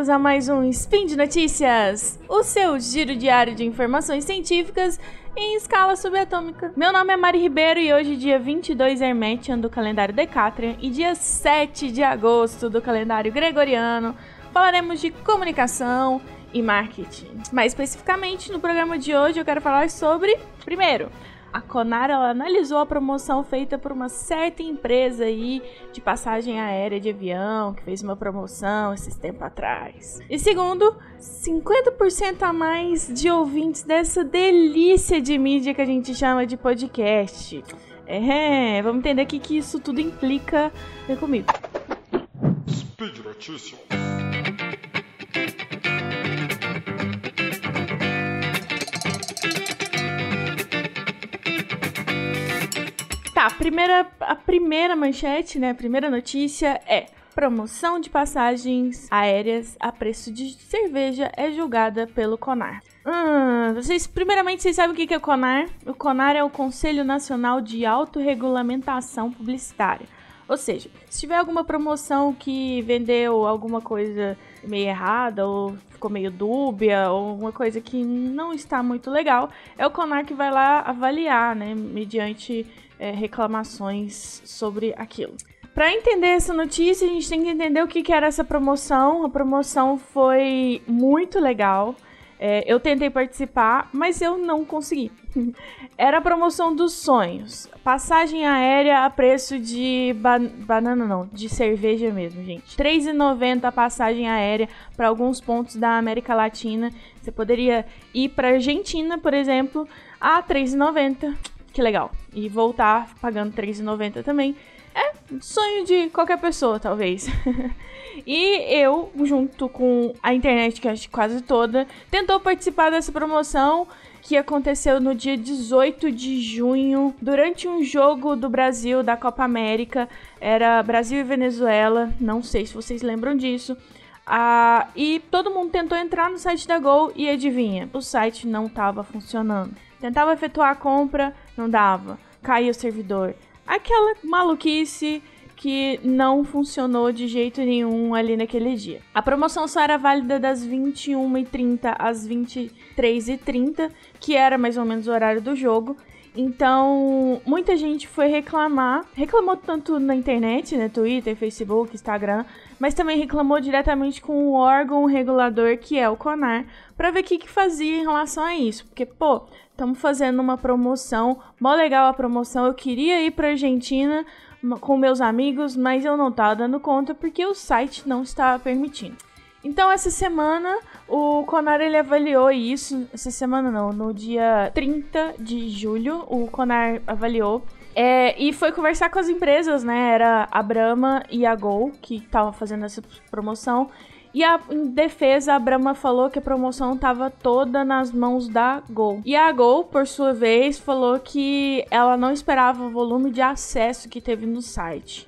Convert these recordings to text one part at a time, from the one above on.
bem-vindos a mais um Spin de Notícias, o seu giro diário de informações científicas em escala subatômica. Meu nome é Mari Ribeiro e hoje, dia 22 Hermetian do calendário Decatrian e dia 7 de agosto do calendário Gregoriano, falaremos de comunicação e marketing. Mais especificamente, no programa de hoje eu quero falar sobre, primeiro, a Conar ela analisou a promoção feita por uma certa empresa aí de passagem aérea de avião, que fez uma promoção esses tempos atrás. E segundo, 50% a mais de ouvintes dessa delícia de mídia que a gente chama de podcast. É, vamos entender o que, isso tudo implica. Vem comigo. Speed Notícias. Primeira, a primeira manchete, né? A primeira notícia é: promoção de passagens aéreas a preço de cerveja é julgada pelo CONAR. Hum, vocês, primeiramente, vocês sabem o que é o CONAR? O CONAR é o Conselho Nacional de Autorregulamentação Publicitária. Ou seja, se tiver alguma promoção que vendeu alguma coisa meio errada ou ficou meio dúbia ou uma coisa que não está muito legal, é o CONAR que vai lá avaliar, né, mediante é, reclamações sobre aquilo. Para entender essa notícia, a gente tem que entender o que, que era essa promoção. A promoção foi muito legal. É, eu tentei participar, mas eu não consegui. Era a promoção dos sonhos. Passagem aérea a preço de ba banana, não, de cerveja mesmo, gente. R$3,90 a passagem aérea para alguns pontos da América Latina. Você poderia ir para Argentina, por exemplo, a R$3,90 que legal. E voltar pagando R$3,90 também é sonho de qualquer pessoa, talvez. e eu, junto com a internet, que acho quase toda, tentou participar dessa promoção que aconteceu no dia 18 de junho, durante um jogo do Brasil da Copa América. Era Brasil e Venezuela, não sei se vocês lembram disso. Ah, e todo mundo tentou entrar no site da Gol e adivinha, o site não estava funcionando. Tentava efetuar a compra, não dava. Caía o servidor. Aquela maluquice que não funcionou de jeito nenhum ali naquele dia. A promoção só era válida das 21h30 às 23h30, que era mais ou menos o horário do jogo. Então, muita gente foi reclamar, reclamou tanto na internet, né, Twitter, Facebook, Instagram, mas também reclamou diretamente com o órgão regulador que é o CONAR, para ver o que, que fazia em relação a isso. Porque, pô, estamos fazendo uma promoção, mó legal a promoção, eu queria ir para Argentina com meus amigos, mas eu não tava dando conta porque o site não estava permitindo. Então, essa semana, o Conar ele avaliou isso. Essa semana não, no dia 30 de julho, o Conar avaliou. É, e foi conversar com as empresas, né? Era a Brahma e a Gol que estavam fazendo essa promoção. E a, em defesa, a Brahma falou que a promoção estava toda nas mãos da Gol. E a Gol, por sua vez, falou que ela não esperava o volume de acesso que teve no site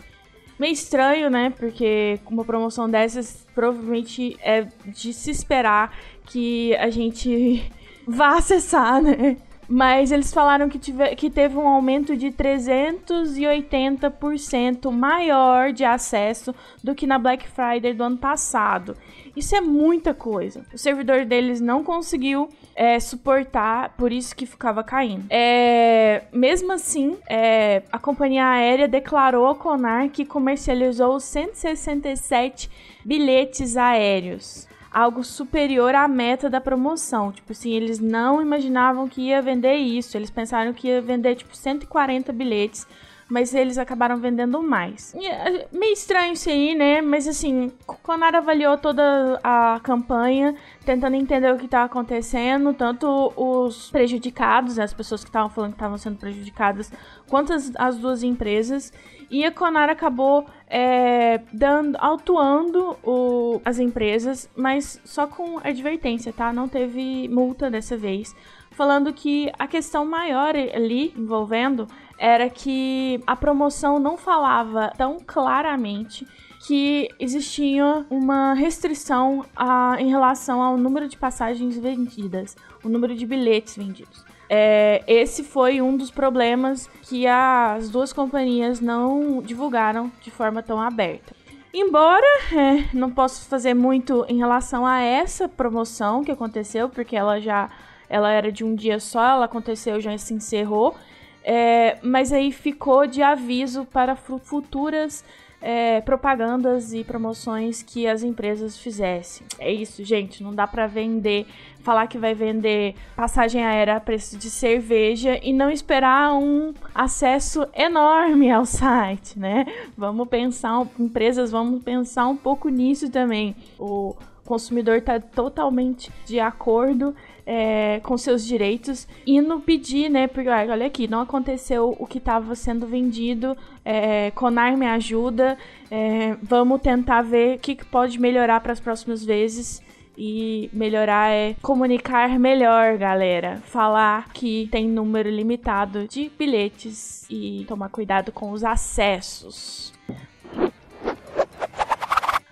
meio estranho, né? Porque uma promoção dessas provavelmente é de se esperar que a gente vá acessar, né? Mas eles falaram que, tive, que teve um aumento de 380% maior de acesso do que na Black Friday do ano passado. Isso é muita coisa. O servidor deles não conseguiu é, suportar, por isso que ficava caindo. É, mesmo assim, é, a companhia aérea declarou ao Conar que comercializou 167 bilhetes aéreos algo superior à meta da promoção. Tipo assim, eles não imaginavam que ia vender isso. Eles pensaram que ia vender tipo 140 bilhetes mas eles acabaram vendendo mais. E, é, meio estranho isso aí, né? Mas assim, Conar avaliou toda a campanha, tentando entender o que estava acontecendo, tanto os prejudicados, as pessoas que estavam falando que estavam sendo prejudicadas, quanto as, as duas empresas. E a Conar acabou é, dando, autuando o, as empresas, mas só com advertência, tá? Não teve multa dessa vez. Falando que a questão maior ali envolvendo era que a promoção não falava tão claramente que existia uma restrição a, em relação ao número de passagens vendidas, o número de bilhetes vendidos. É, esse foi um dos problemas que as duas companhias não divulgaram de forma tão aberta. Embora é, não posso fazer muito em relação a essa promoção que aconteceu, porque ela já ela era de um dia só, ela aconteceu já se encerrou. É, mas aí ficou de aviso para futuras é, propagandas e promoções que as empresas fizessem. É isso, gente. Não dá para vender, falar que vai vender passagem aérea a preço de cerveja e não esperar um acesso enorme ao site, né? Vamos pensar, empresas, vamos pensar um pouco nisso também. O consumidor está totalmente de acordo é, com seus direitos e não pedir, né? Porque olha aqui, não aconteceu o que estava sendo vendido. É, Conar me ajuda. É, vamos tentar ver o que, que pode melhorar para as próximas vezes. E melhorar é comunicar melhor, galera. Falar que tem número limitado de bilhetes e tomar cuidado com os acessos.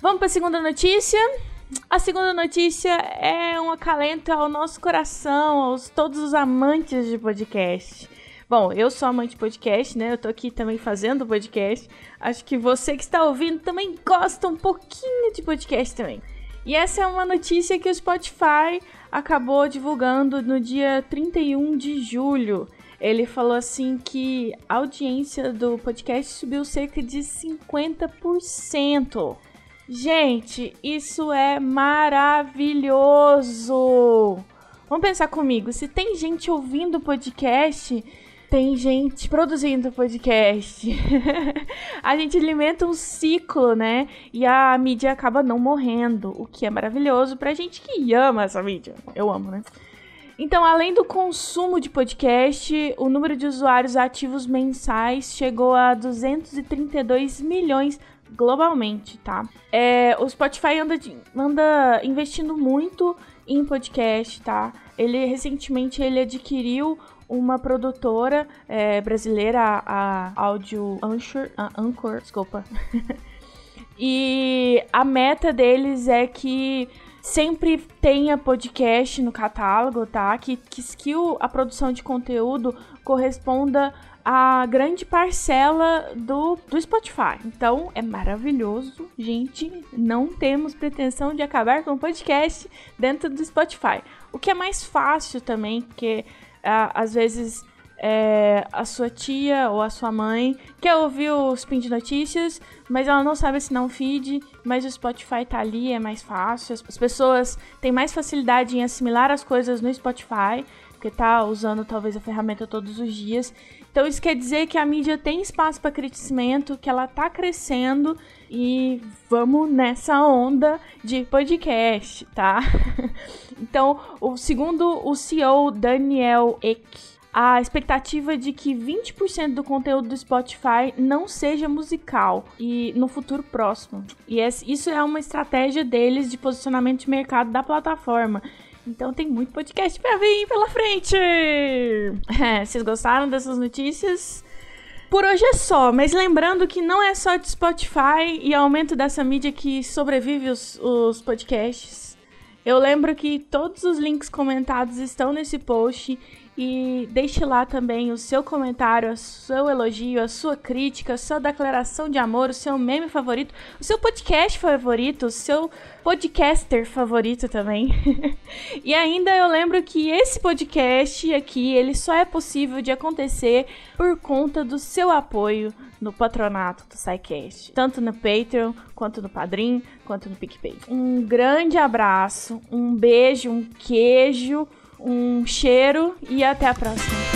Vamos para a segunda notícia. A segunda notícia é um acalento ao nosso coração, aos todos os amantes de podcast. Bom, eu sou amante de podcast, né? Eu tô aqui também fazendo podcast. Acho que você que está ouvindo também gosta um pouquinho de podcast também. E essa é uma notícia que o Spotify acabou divulgando no dia 31 de julho. Ele falou assim que a audiência do podcast subiu cerca de 50%. Gente, isso é maravilhoso! Vamos pensar comigo, se tem gente ouvindo podcast, tem gente produzindo podcast. a gente alimenta um ciclo, né? E a mídia acaba não morrendo, o que é maravilhoso pra gente que ama essa mídia. Eu amo, né? Então, além do consumo de podcast, o número de usuários ativos mensais chegou a 232 milhões globalmente, tá? É, o Spotify anda, anda investindo muito em podcast, tá? Ele recentemente ele adquiriu uma produtora é, brasileira, a, Audio Anchor, a Anchor, desculpa. e a meta deles é que sempre tenha podcast no catálogo, tá? Que, que, a produção de conteúdo corresponda a grande parcela do, do Spotify. Então é maravilhoso, gente. Não temos pretensão de acabar com o podcast dentro do Spotify. O que é mais fácil também, porque às vezes é, a sua tia ou a sua mãe quer ouvir o Spin de Notícias, mas ela não sabe assinar um feed, mas o Spotify tá ali, é mais fácil. As pessoas têm mais facilidade em assimilar as coisas no Spotify, porque tá usando talvez a ferramenta todos os dias. Então isso quer dizer que a mídia tem espaço para crescimento, que ela tá crescendo e vamos nessa onda de podcast, tá? então, o segundo o CEO Daniel Ek, a expectativa de que 20% do conteúdo do Spotify não seja musical e no futuro próximo. E isso é uma estratégia deles de posicionamento de mercado da plataforma. Então tem muito podcast pra vir pela frente. É, vocês gostaram dessas notícias? Por hoje é só, mas lembrando que não é só de Spotify e aumento dessa mídia que sobrevive os, os podcasts. Eu lembro que todos os links comentados estão nesse post e deixe lá também o seu comentário, o seu elogio, a sua crítica, a sua declaração de amor, o seu meme favorito, o seu podcast favorito, o seu podcaster favorito também. e ainda eu lembro que esse podcast aqui, ele só é possível de acontecer por conta do seu apoio no patronato do SciCast, tanto no Patreon, quanto no Padrim, quanto no PicPay. Um grande abraço, um beijo, um queijo um cheiro e até a próxima.